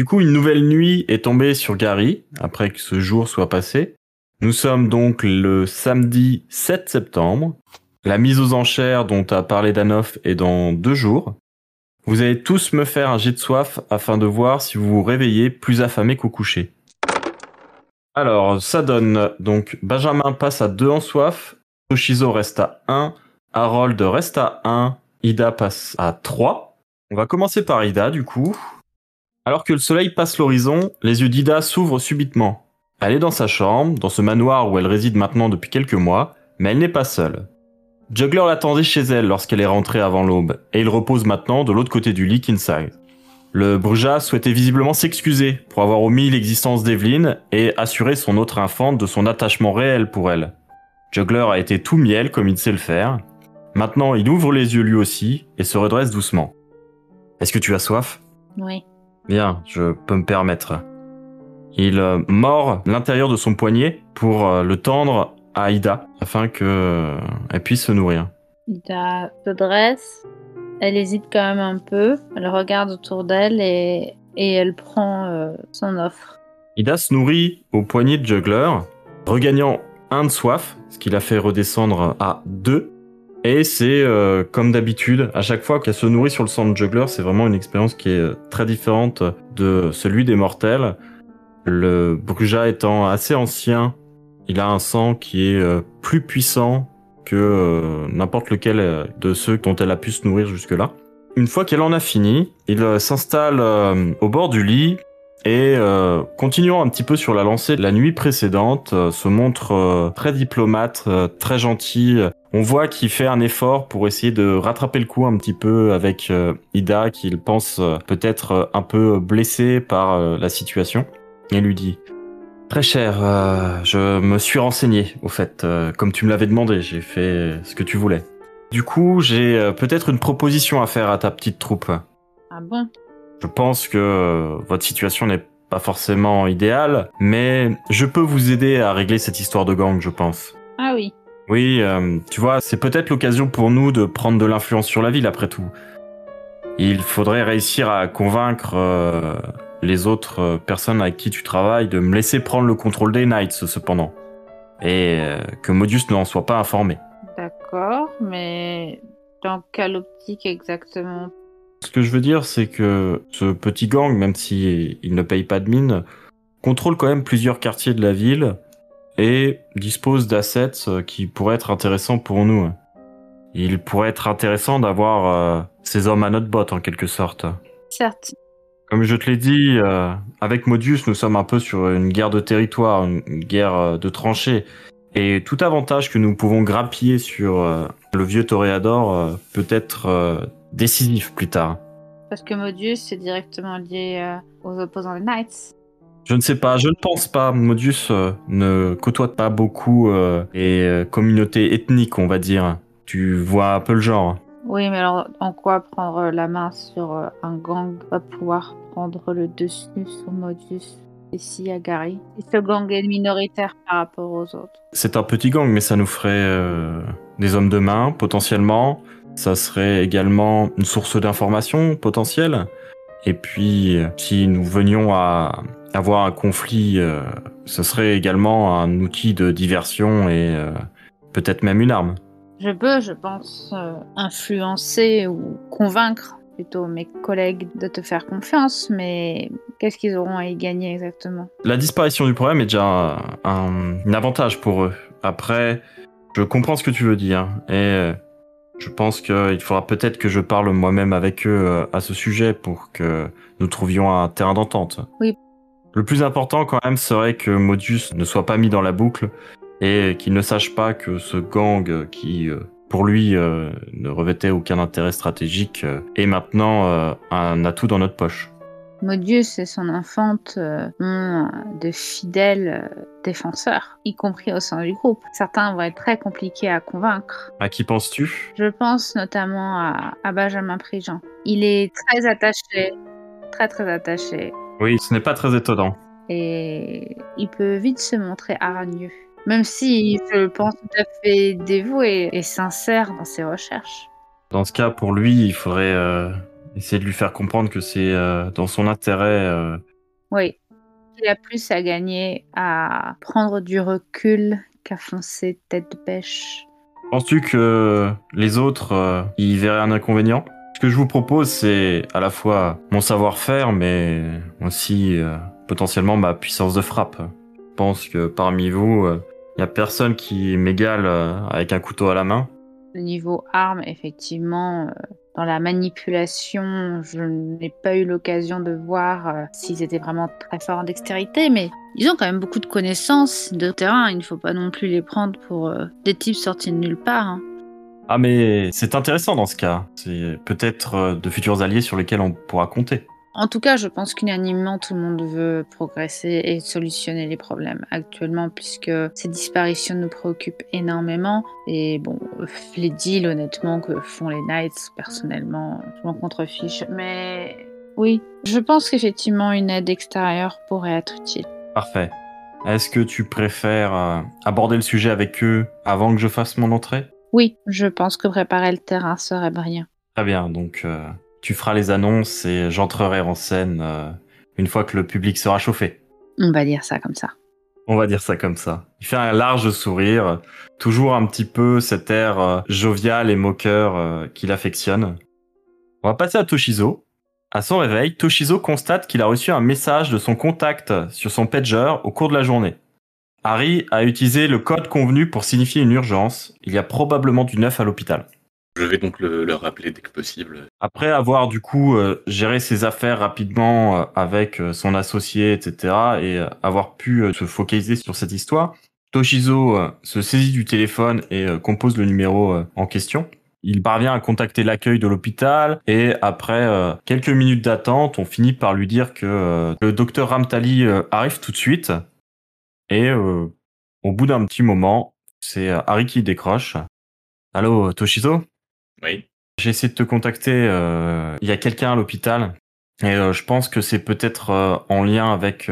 Du coup, une nouvelle nuit est tombée sur Gary, après que ce jour soit passé. Nous sommes donc le samedi 7 septembre. La mise aux enchères dont a parlé Danoff est dans deux jours. Vous allez tous me faire un jet de soif afin de voir si vous vous réveillez plus affamé qu'au coucher. Alors, ça donne donc Benjamin passe à 2 en soif, Toshizo reste à 1, Harold reste à 1, Ida passe à 3. On va commencer par Ida du coup. Alors que le soleil passe l'horizon, les yeux d'Ida s'ouvrent subitement. Elle est dans sa chambre, dans ce manoir où elle réside maintenant depuis quelques mois, mais elle n'est pas seule. Juggler l'attendait chez elle lorsqu'elle est rentrée avant l'aube, et il repose maintenant de l'autre côté du lit Kinside. Le Bruja souhaitait visiblement s'excuser pour avoir omis l'existence d'Evelyn et assurer son autre infante de son attachement réel pour elle. Juggler a été tout miel comme il sait le faire. Maintenant, il ouvre les yeux lui aussi et se redresse doucement. Est-ce que tu as soif? Oui. Bien, je peux me permettre. Il euh, mord l'intérieur de son poignet pour euh, le tendre à Ida afin que euh, elle puisse se nourrir. Ida se dresse. Elle hésite quand même un peu. Elle regarde autour d'elle et, et elle prend euh, son offre. Ida se nourrit au poignet de Juggler, regagnant un de soif, ce qui l'a fait redescendre à deux. Et c'est euh, comme d'habitude, à chaque fois qu'elle se nourrit sur le sang de Juggler, c'est vraiment une expérience qui est euh, très différente de celui des mortels. Le Bruja étant assez ancien, il a un sang qui est euh, plus puissant que euh, n'importe lequel de ceux dont elle a pu se nourrir jusque-là. Une fois qu'elle en a fini, il s'installe au bord du lit et, euh, continuant un petit peu sur la lancée de la nuit précédente, euh, se montre euh, très diplomate, euh, très gentil. On voit qu'il fait un effort pour essayer de rattraper le coup un petit peu avec euh, Ida, qu'il pense euh, peut-être euh, un peu blessé par euh, la situation. Et lui dit Très cher, euh, je me suis renseigné, au fait, euh, comme tu me l'avais demandé, j'ai fait ce que tu voulais. Du coup, j'ai euh, peut-être une proposition à faire à ta petite troupe. Ah bon? Je pense que euh, votre situation n'est pas forcément idéale, mais je peux vous aider à régler cette histoire de gang, je pense. Ah oui. Oui, euh, tu vois, c'est peut-être l'occasion pour nous de prendre de l'influence sur la ville après tout. Il faudrait réussir à convaincre euh, les autres personnes avec qui tu travailles de me laisser prendre le contrôle des Knights cependant. Et euh, que Modius ne en soit pas informé. D'accord, mais dans quelle optique exactement? Ce que je veux dire, c'est que ce petit gang, même si il ne paye pas de mine, contrôle quand même plusieurs quartiers de la ville et dispose d'assets euh, qui pourraient être intéressants pour nous. Il pourrait être intéressant d'avoir euh, ces hommes à notre botte en quelque sorte. Certes. Comme je te l'ai dit, euh, avec Modius, nous sommes un peu sur une guerre de territoire, une guerre de tranchées. Et tout avantage que nous pouvons grappiller sur euh, le vieux toréador peut être décisif plus tard. Parce que Modius c'est directement lié euh, aux opposants des Knights. Je ne sais pas, je ne pense pas. Modius euh, ne côtoie pas beaucoup euh, les euh, communautés ethniques, on va dire. Tu vois un peu le genre. Oui, mais alors en quoi prendre la main sur un gang va pouvoir prendre le dessus sur Modius et si à Gary Et ce gang est minoritaire par rapport aux autres. C'est un petit gang, mais ça nous ferait des hommes de main, potentiellement. Ça serait également une source d'information potentielle. Et puis, euh, si nous venions à avoir un conflit, euh, ce serait également un outil de diversion et euh, peut-être même une arme. Je peux, je pense, euh, influencer ou convaincre plutôt mes collègues de te faire confiance, mais qu'est-ce qu'ils auront à y gagner exactement? La disparition du problème est déjà un, un- un avantage pour eux. Après, je comprends ce que tu veux dire. Et Je pense qu'il faudra peut-être que je parle moi-même avec eux euh, à ce sujet pour que nous trouvions un terrain d'entente. Oui. Le plus important quand même serait que Modius ne soit pas mis dans la boucle et qu'il ne sache pas que ce gang qui, euh, pour lui, euh, ne revêtait aucun intérêt stratégique est maintenant un atout dans notre poche. Modius et son infante euh, ont de fidèles euh, défenseurs, y compris au sein du groupe. Certains vont être très compliqués à convaincre. À qui penses-tu? Je pense notamment à, à Benjamin Prigent. Il est très attaché, très très attaché. Oui, ce n'est pas très étonnant. Et il peut vite se montrer hargneux. Même si je le pense tout à fait dévoué et sincère dans ses recherches. Dans ce cas, pour lui, il faudrait euh, essayer de lui faire comprendre que c'est euh, dans son intérêt. euh, Oui. Il a plus à gagner à prendre du recul qu'à foncer tête de pêche. Penses-tu que les autres euh, y verraient un inconvénient? Ce que je vous propose, c'est à la fois mon savoir-faire, mais aussi euh, potentiellement ma puissance de frappe. Je pense que parmi vous, il y a personne qui m'égale euh, avec un couteau à la main. Le niveau armes, effectivement, euh, dans la manipulation, je n'ai pas eu l'occasion de voir euh, s'ils étaient vraiment très forts en dextérité, mais ils ont quand même beaucoup de connaissances de terrain. Il ne faut pas non plus les prendre pour euh, des types sortis de nulle part. hein. Ah mais c'est intéressant dans ce cas. C'est peut-être euh, de futurs alliés sur lesquels on pourra compter. En tout cas, je pense qu'unanimement, tout le monde veut progresser et solutionner les problèmes actuellement, puisque ces disparitions nous préoccupent énormément. Et bon, les deals, honnêtement, que font les Knights, personnellement, je m'en contrefiche. Mais oui, je pense qu'effectivement, une aide extérieure pourrait être utile. Parfait. Est-ce que tu préfères euh, aborder le sujet avec eux avant que je fasse mon entrée? Oui, je pense que préparer le terrain serait brillant. Très bien, donc euh, tu feras les annonces et j'entrerai en scène euh, une fois que le public sera chauffé. On va dire ça comme ça. On va dire ça comme ça. Il fait un large sourire, toujours un petit peu cet air euh, jovial et moqueur euh, qu'il affectionne. On va passer à Toshizo. À son réveil, Toshizo constate qu'il a reçu un message de son contact sur son pager au cours de la journée. Harry a utilisé le code convenu pour signifier une urgence. Il y a probablement du neuf à l'hôpital. Je vais donc le, le rappeler dès que possible. Après avoir du coup euh, géré ses affaires rapidement euh, avec euh, son associé, etc., et euh, avoir pu euh, se focaliser sur cette histoire, Toshizo euh, se saisit du téléphone et compose le numéro en question. Il parvient à contacter l'accueil de l'hôpital et après euh, quelques minutes d'attente, on finit par lui dire que euh, le docteur Ramtali euh, arrive tout de suite. Et au bout d'un petit moment, c'est Harry qui décroche. Allô, Toshizo? Oui. j'ai essayé de te contacter. euh, Il y a quelqu'un à l'hôpital et euh, je pense que c'est peut-être euh, en lien avec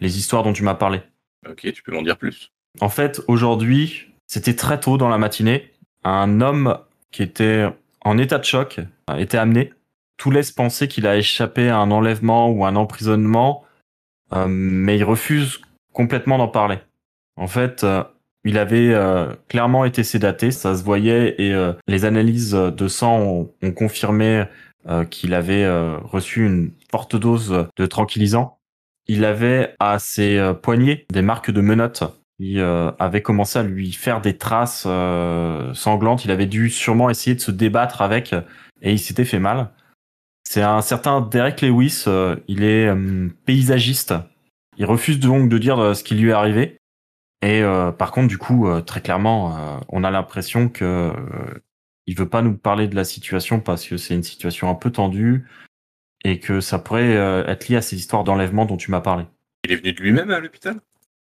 les histoires dont tu m'as parlé. Ok, tu peux m'en dire plus. En fait, aujourd'hui, c'était très tôt dans la matinée. Un homme qui était en état de choc a été amené. Tout laisse penser qu'il a échappé à un enlèvement ou un emprisonnement, mais il refuse complètement d'en parler. En fait, il avait euh, clairement été sédaté, ça se voyait, et euh, les analyses de sang ont, confirmé euh, qu'il avait reçu une forte dose de tranquillisant. Il avait à ses poignets des marques de menottes. Il euh, avait commencé à lui faire des traces sanglantes. Il avait dû sûrement essayer de se débattre avec, et il s'était fait mal. C'est un certain Derek Lewis. il est paysagiste. Il refuse donc de dire ce qui lui est arrivé. Et euh, par contre, du coup, euh, très clairement, euh, on a l'impression que il veut pas nous parler de la situation parce que c'est une situation un peu tendue et que ça pourrait être lié à ces histoires d'enlèvement dont tu m'as parlé. Il est venu de lui-même à l'hôpital?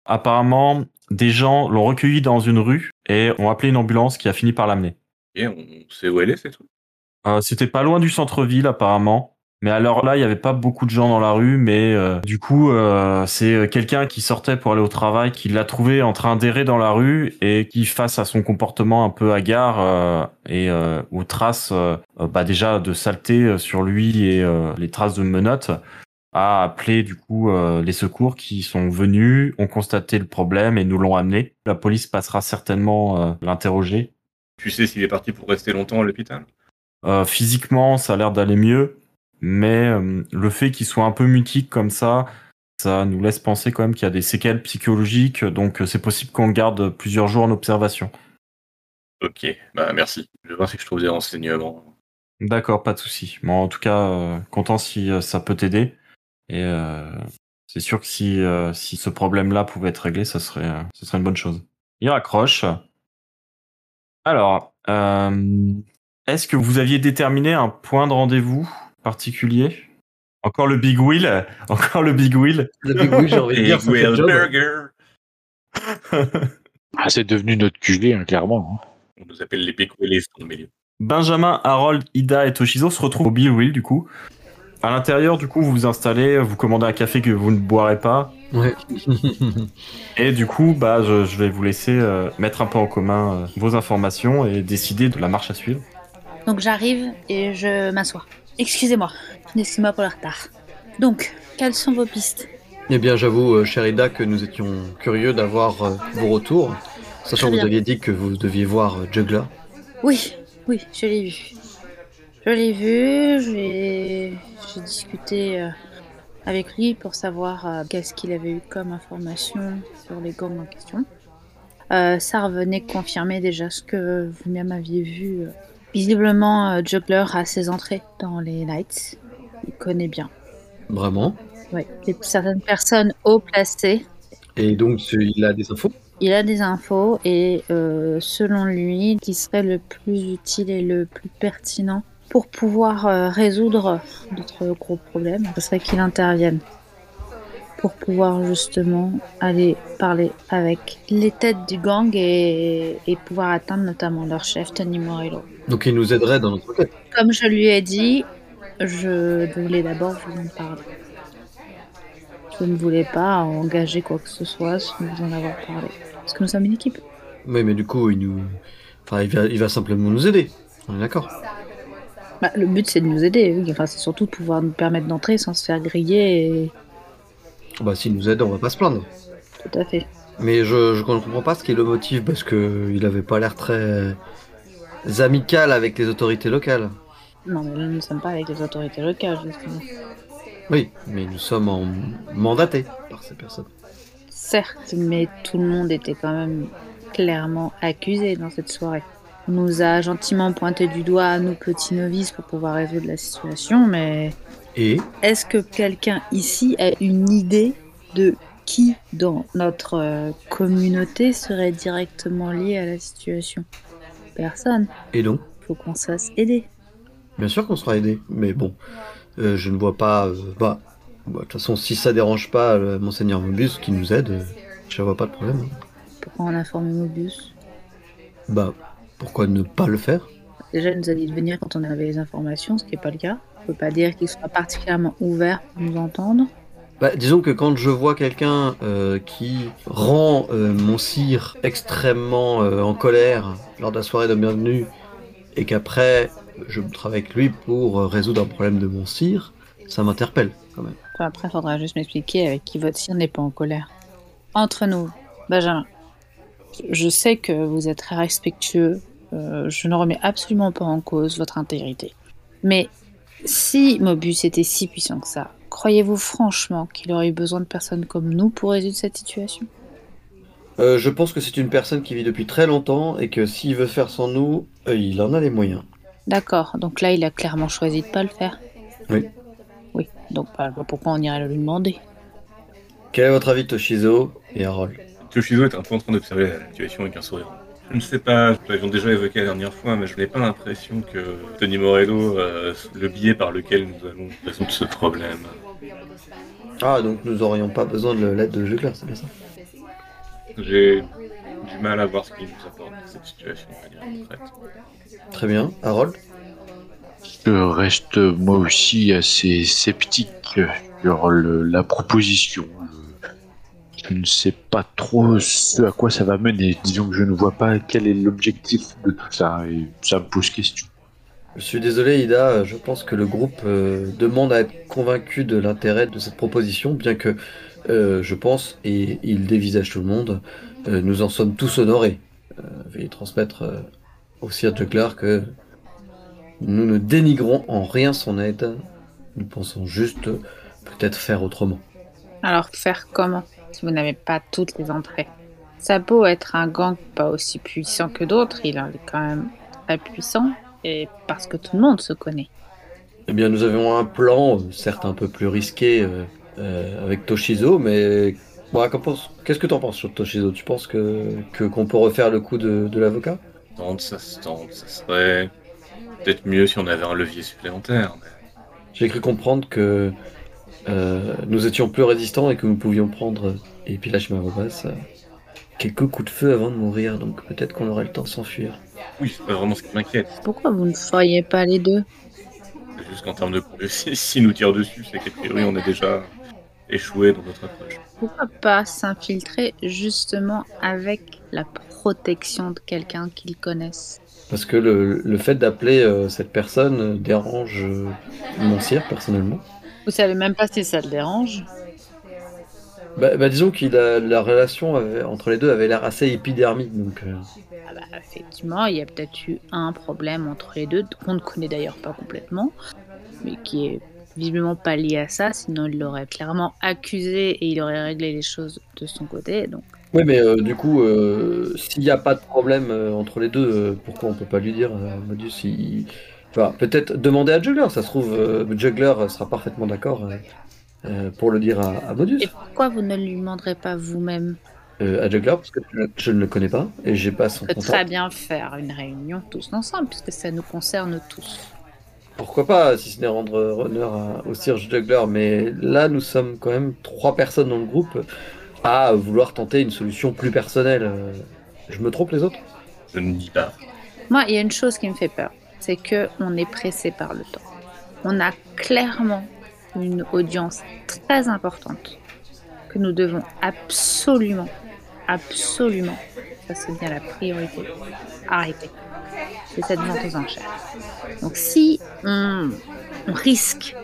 Apparemment, des gens l'ont recueilli dans une rue et ont appelé une ambulance qui a fini par l'amener. Et on sait où elle est, c'est tout. Euh, C'était pas loin du centre-ville apparemment. Mais alors là, il y avait pas beaucoup de gens dans la rue, mais euh, du coup, euh, c'est quelqu'un qui sortait pour aller au travail, qui l'a trouvé en train d'errer dans la rue et qui, face à son comportement un peu hagard euh, et euh, aux traces, euh, euh, bah déjà de saleté euh, sur lui et euh, les traces de menottes, a appelé du coup euh, les secours qui sont venus, ont constaté le problème et nous l'ont amené. La police passera certainement euh, l'interroger. Tu sais s'il est parti pour rester longtemps à l'hôpital? Euh, physiquement, ça a l'air d'aller mieux, mais euh, le fait qu'il soit un peu mutique comme ça, ça nous laisse penser quand même qu'il y a des séquelles psychologiques, donc euh, c'est possible qu'on garde plusieurs jours en observation. Ok, bah merci. Je vais voir si je trouve des renseignements. D'accord, pas de souci. Bon, en tout cas, euh, content si euh, ça peut t'aider. Et euh, c'est sûr que si, euh, si ce problème-là pouvait être réglé, ça serait, euh, ce serait une bonne chose. Il raccroche. Alors, euh, est-ce que vous aviez déterminé un point de rendez-vous? Particulier? Encore le Big Wheel Encore le Big Wheel Le Big Wheel, j'ai envie de dire, Will job. Burger Ah, c'est devenu notre QG, hein, clairement. hein. On nous appelle les Big Willies dans le milieu. Benjamin, Harold, Ida et Toshizo se retrouvent au Big Wheel, du coup. À l'intérieur, du coup, vous vous installez, vous commandez un café que vous ne boirez pas. Ouais. Et du coup, bah, je, je vais vous laisser euh, mettre un peu en commun euh, vos informations et décider de la marche à suivre. Donc j'arrive et je m'assois. Excusez-moi, excusez-moi pour le retard. Donc, quelles sont vos pistes? Eh bien, j'avoue, euh, cher Ida, que nous étions curieux d'avoir euh, vos retours, sachant que vous aviez dit que vous deviez voir euh, Juggler. Oui, oui, je l'ai vu. Je l'ai vu, j'ai discuté euh, avec lui pour savoir euh, qu'est-ce qu'il avait eu comme information sur les gangs en question. Euh, ça revenait confirmer déjà ce que vous-même aviez vu. Visiblement, euh, Juggler a ses entrées dans les Knights. Il connaît bien. Vraiment. Les, certaines personnes haut placées Et donc, il a des infos Il a des infos et euh, selon lui, qui serait le plus utile et le plus pertinent pour pouvoir euh, résoudre notre gros problème, ce serait qu'il intervienne pour pouvoir justement aller parler avec les têtes du gang et, et pouvoir atteindre notamment leur chef Tony Morello. Donc, il nous aiderait dans notre enquête. Comme je lui ai dit, je voulais d'abord vous en parler. Je ne voulais pas engager quoi que ce soit sans vous en avoir parlé. Parce que nous sommes une équipe. Oui, mais du coup, il nous. Enfin, il va, il va simplement nous aider. On est d'accord. Bah, le but c'est de nous aider, oui. Enfin, c'est surtout de pouvoir nous permettre d'entrer sans se faire griller. Et... Bah, s'il nous aide, on va pas se plaindre. Tout à fait. Mais je, je ne comprends pas ce qui est le motif parce que il avait pas l'air très amical avec les autorités locales. Non, mais là, nous ne sommes pas avec les autorités locales, justement. Oui, mais nous sommes en mandatés par ces personnes. Certes, mais tout le monde était quand même clairement accusé dans cette soirée. On nous a gentiment pointé du doigt à nous petits novices pour pouvoir résoudre la situation, mais Et est-ce que quelqu'un ici a une idée de qui dans notre euh, communauté serait directement lié à la situation? Personne. et donc, Faut qu'on se fasse aider. bien sûr qu'on sera aidé, mais bon, euh, je ne vois pas. euh, bah, bah, de toute façon, si ça dérange pas euh, monseigneur Mobius qui nous aide, je vois pas de problème. Pourquoi on a formé Mobius? Bah, pourquoi ne pas le faire? Déjà, il nous a dit de venir quand on avait les informations, ce qui n'est pas le cas. On peut pas dire qu'il soit particulièrement ouvert pour nous entendre. Bah, disons que quand je vois quelqu'un euh, qui rend euh, mon sire extrêmement euh, en colère lors de la soirée de bienvenue et qu'après je travaille avec lui pour résoudre un problème de mon sire, ça m'interpelle quand même. Enfin, après, faudra juste m'expliquer avec qui votre sire n'est pas en colère. Entre nous, Benjamin, je sais que vous êtes très respectueux. je ne remets absolument pas en cause votre intégrité. Mais si Mobius était si puissant que ça, croyez-vous franchement qu'il aurait eu besoin de personnes comme nous pour résoudre cette situation? Euh, je pense que c'est une personne qui vit depuis très longtemps et que s'il veut faire sans nous, euh, il en a les moyens. D'accord, donc là, il a clairement choisi de pas le faire. Oui. Oui, donc bah, pourquoi on irait le lui demander? Quel est votre avis, Toshizo et Harold? Toshizo est un peu en train d'observer la situation avec un sourire. Je ne sais pas, nous l'avions déjà évoqué la dernière fois, mais je n'ai pas l'impression que Tony Morello, euh, le biais par lequel nous allons résoudre ce problème. Ah, donc nous aurions pas besoin de l'aide de Jugler, c'est bien ça? J'ai du mal à voir ce qu'il nous apporte dans cette situation de manière concrète. Très bien. Harold? Je reste moi aussi assez sceptique sur le- la proposition. Je ne sais pas trop ce à quoi ça va mener. Disons que je ne vois pas quel est l'objectif de tout ça et ça me pose question. Je suis désolé, Ida, je pense que le groupe euh, demande à être convaincu de l'intérêt de cette proposition, bien que euh, je pense, et il dévisage tout le monde, euh, nous en sommes tous honorés. Euh, veuillez transmettre euh, au Sir Juggler que nous ne dénigrons en rien son aide, nous pensons juste peut-être faire autrement. Alors, faire comment? Si vous n'avez pas toutes les entrées Ça a beau être un gang pas aussi puissant que d'autres, il est quand même très puissant, et parce que tout le monde se connaît. Eh bien, nous avions un plan, certes un peu plus risqué euh, euh, avec Toshizo, mais Bon, qu'en pense- qu'est-ce que t'en penses sur Toshizo? Tu penses que que- qu'on peut refaire le coup de, de l'avocat? Tente, ça se tente, ça serait peut-être mieux si on avait un levier supplémentaire. mais- J'ai cru comprendre que euh, nous étions plus résistants et que nous pouvions prendre, et puis là je m'arrobas, euh, quelques coups de feu avant de mourir, donc peut-être qu'on aurait le temps de s'enfuir. Oui, c'est pas vraiment ce qui m'inquiète. Pourquoi vous ne feriez pas les deux? C'est juste qu'en termes de si, nous tirent dessus, c'est qu'a priori on a déjà échoué dans notre approche. Pourquoi pas s'infiltrer justement avec la protection de quelqu'un qu'ils connaissent? Parce que le, le fait d'appeler euh, cette personne euh, dérange euh, mon sire personnellement. Vous savez même pas si ça le dérange. Bah, bah, disons que la, la relation avait- entre les deux avait l'air assez épidermique, donc euh, Ah bah, effectivement, il y a peut-être eu un problème entre les deux, qu'on ne connaît d'ailleurs pas complètement, mais qui est visiblement pas lié à ça, sinon il l'aurait clairement accusé et il aurait réglé les choses de son côté. Donc, Oui, mais euh, du coup, euh, s'il n'y a pas de problème euh, entre les deux, euh, pourquoi on peut pas lui dire, euh, Modus il- Enfin, peut-être demander à Juggler, ça se trouve, euh, Juggler sera parfaitement d'accord euh, euh, pour le dire à, à Modus. et pourquoi vous ne lui demanderez pas vous-même Euh, à Juggler, parce que je, ne le connais pas et j'ai pas son On peut très bien faire une réunion tous ensemble, puisque ça nous concerne tous. Pourquoi pas, si ce n'est rendre honneur au Sir Juggler, mais là, nous sommes quand même trois personnes dans le groupe à vouloir tenter une solution plus personnelle. Je me trompe les autres? Je ne dis pas. Moi, il y a une chose qui me fait peur, c'est que on est pressé par le temps. On a clairement une audience très importante que nous devons absolument, absolument, ça c'est bien la priorité, arrêter. C'est cette vente aux enchères. Donc si on, risque,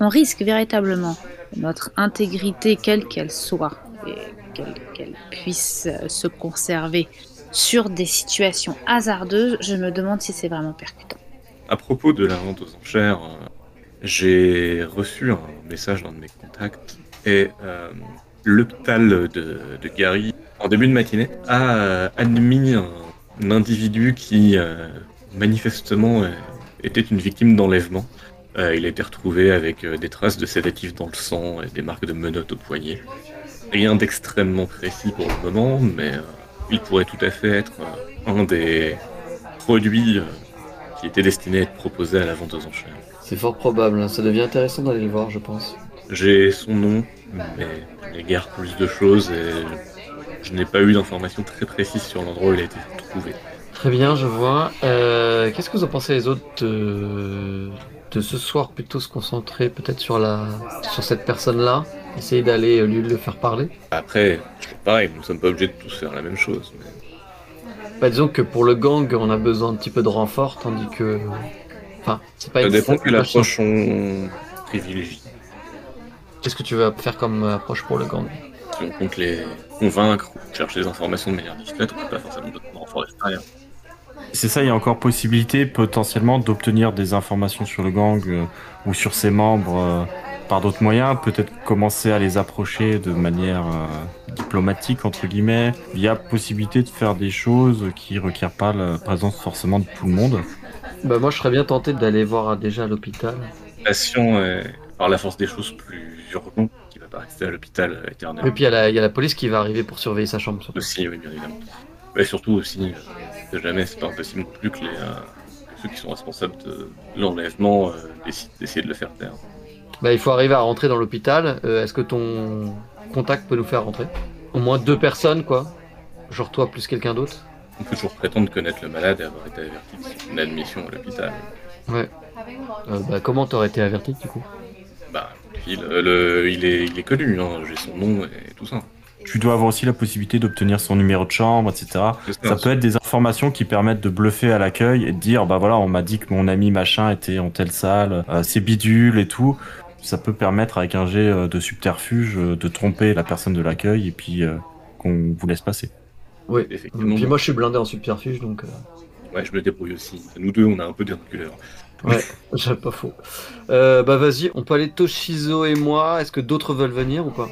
on risque véritablement notre intégrité quelle qu'elle soit et qu'elle puisse se conserver sur des situations hasardeuses, je me demande si c'est vraiment percutant. À propos de la vente aux enchères, euh, j'ai reçu un message d'un de mes contacts et euh, l'hôpital de, Gary, en début de matinée, a euh, admis un, individu qui euh, manifestement était une victime d'enlèvement. Il a été retrouvé avec des traces de sédatifs dans le sang et des marques de menottes au poignet. Rien d'extrêmement précis pour le moment, mais il pourrait tout à fait être euh, un des produits euh, qui était destiné à être proposé à la vente aux enchères. C'est fort probable, hein. ça devient intéressant d'aller le voir, je pense. J'ai son nom, mais je n'égare plus de choses et je n'ai pas eu d'informations très précises sur l'endroit où il a été trouvé. Très bien, je vois. Euh, Qu'est-ce que vous en pensez les autres de, de ce soir plutôt se concentrer peut-être sur la sur cette personne-là, essayer d'aller euh, lui le faire parler. Après, pareil, nous ne sommes pas obligés de tous faire la même chose. mais Bah, disons que pour le gang, on a besoin un petit peu de renfort, tandis que, enfin, c'est pas Ça une- dépend quelle approche on privilégie. Qu'est-ce que tu veux faire comme approche pour le gang? Si on compte les convaincre ou chercher des informations de manière discrète, on peut pas forcément besoin de renfort extérieur. C'est ça, il y a encore possibilité potentiellement d'obtenir des informations sur le gang euh, ou sur ses membres euh, par d'autres moyens. Peut-être commencer à les approcher de manière euh, diplomatique, entre guillemets. Il y a possibilité de faire des choses qui requièrent pas la présence forcément de tout le monde. Bah moi, je serais bien tenté d'aller voir déjà à l'hôpital. Patient est, par la force des choses, plus urgent, qui va pas rester à l'hôpital euh, éternellement. Et puis il y, a la- il y a la police qui va arriver pour surveiller sa chambre. surtout. Aussi, oui, bien évidemment. Mais surtout aussi, euh, jamais, c'est pas impossible non plus que les, euh, que ceux qui sont responsables de l'enlèvement euh, décident d'essayer de le faire taire. Bah, il faut arriver à rentrer dans l'hôpital. Euh, Est-ce que ton contact peut nous faire rentrer? Au moins deux personnes, quoi. Genre toi plus quelqu'un d'autre. On peut toujours prétendre connaître le malade et avoir été averti de son admission à l'hôpital. Ouais. Euh, bah, comment t'aurais été averti du coup? Bah, il, euh, le- il, est, il est connu, hein, j'ai son nom et tout ça. Tu dois avoir aussi la possibilité d'obtenir son numéro de chambre, etc. Ça peut être des informations qui permettent de bluffer à l'accueil et de dire bah voilà on m'a dit que mon ami machin était en telle salle, euh, c'est bidule et tout. Ça peut permettre avec un jet euh, de subterfuge euh, de tromper la personne de l'accueil et puis euh, qu'on vous laisse passer. Oui. Effectivement. Puis moi, je suis blindé en subterfuge, donc euh, Ouais, je me débrouille aussi. Nous deux, on a un peu des reculeurs. j'ai pas faux. Euh, bah vas-y, on peut aller Toshizo et moi. Est-ce que d'autres veulent venir ou pas?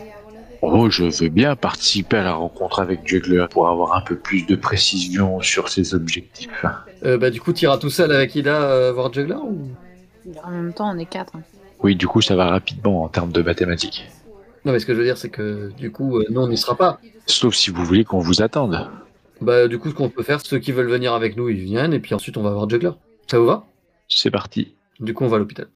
Oh, je veux bien participer à la rencontre avec Juggler pour avoir un peu plus de précision sur ses objectifs. Euh, bah, du coup, t'iras tout seul avec Ida euh, voir Juggler ou... En même temps, on est quatre. hein. Oui, du coup, ça va rapidement en termes de mathématiques. Non, mais ce que je veux dire, c'est que du coup, euh, nous, on n'y sera pas. Sauf si vous voulez qu'on vous attende. Bah, du coup, ce qu'on peut faire, ceux qui veulent venir avec nous, ils viennent, et puis ensuite, on va voir Juggler. Ça vous va? C'est parti. Du coup, on va à l'hôpital.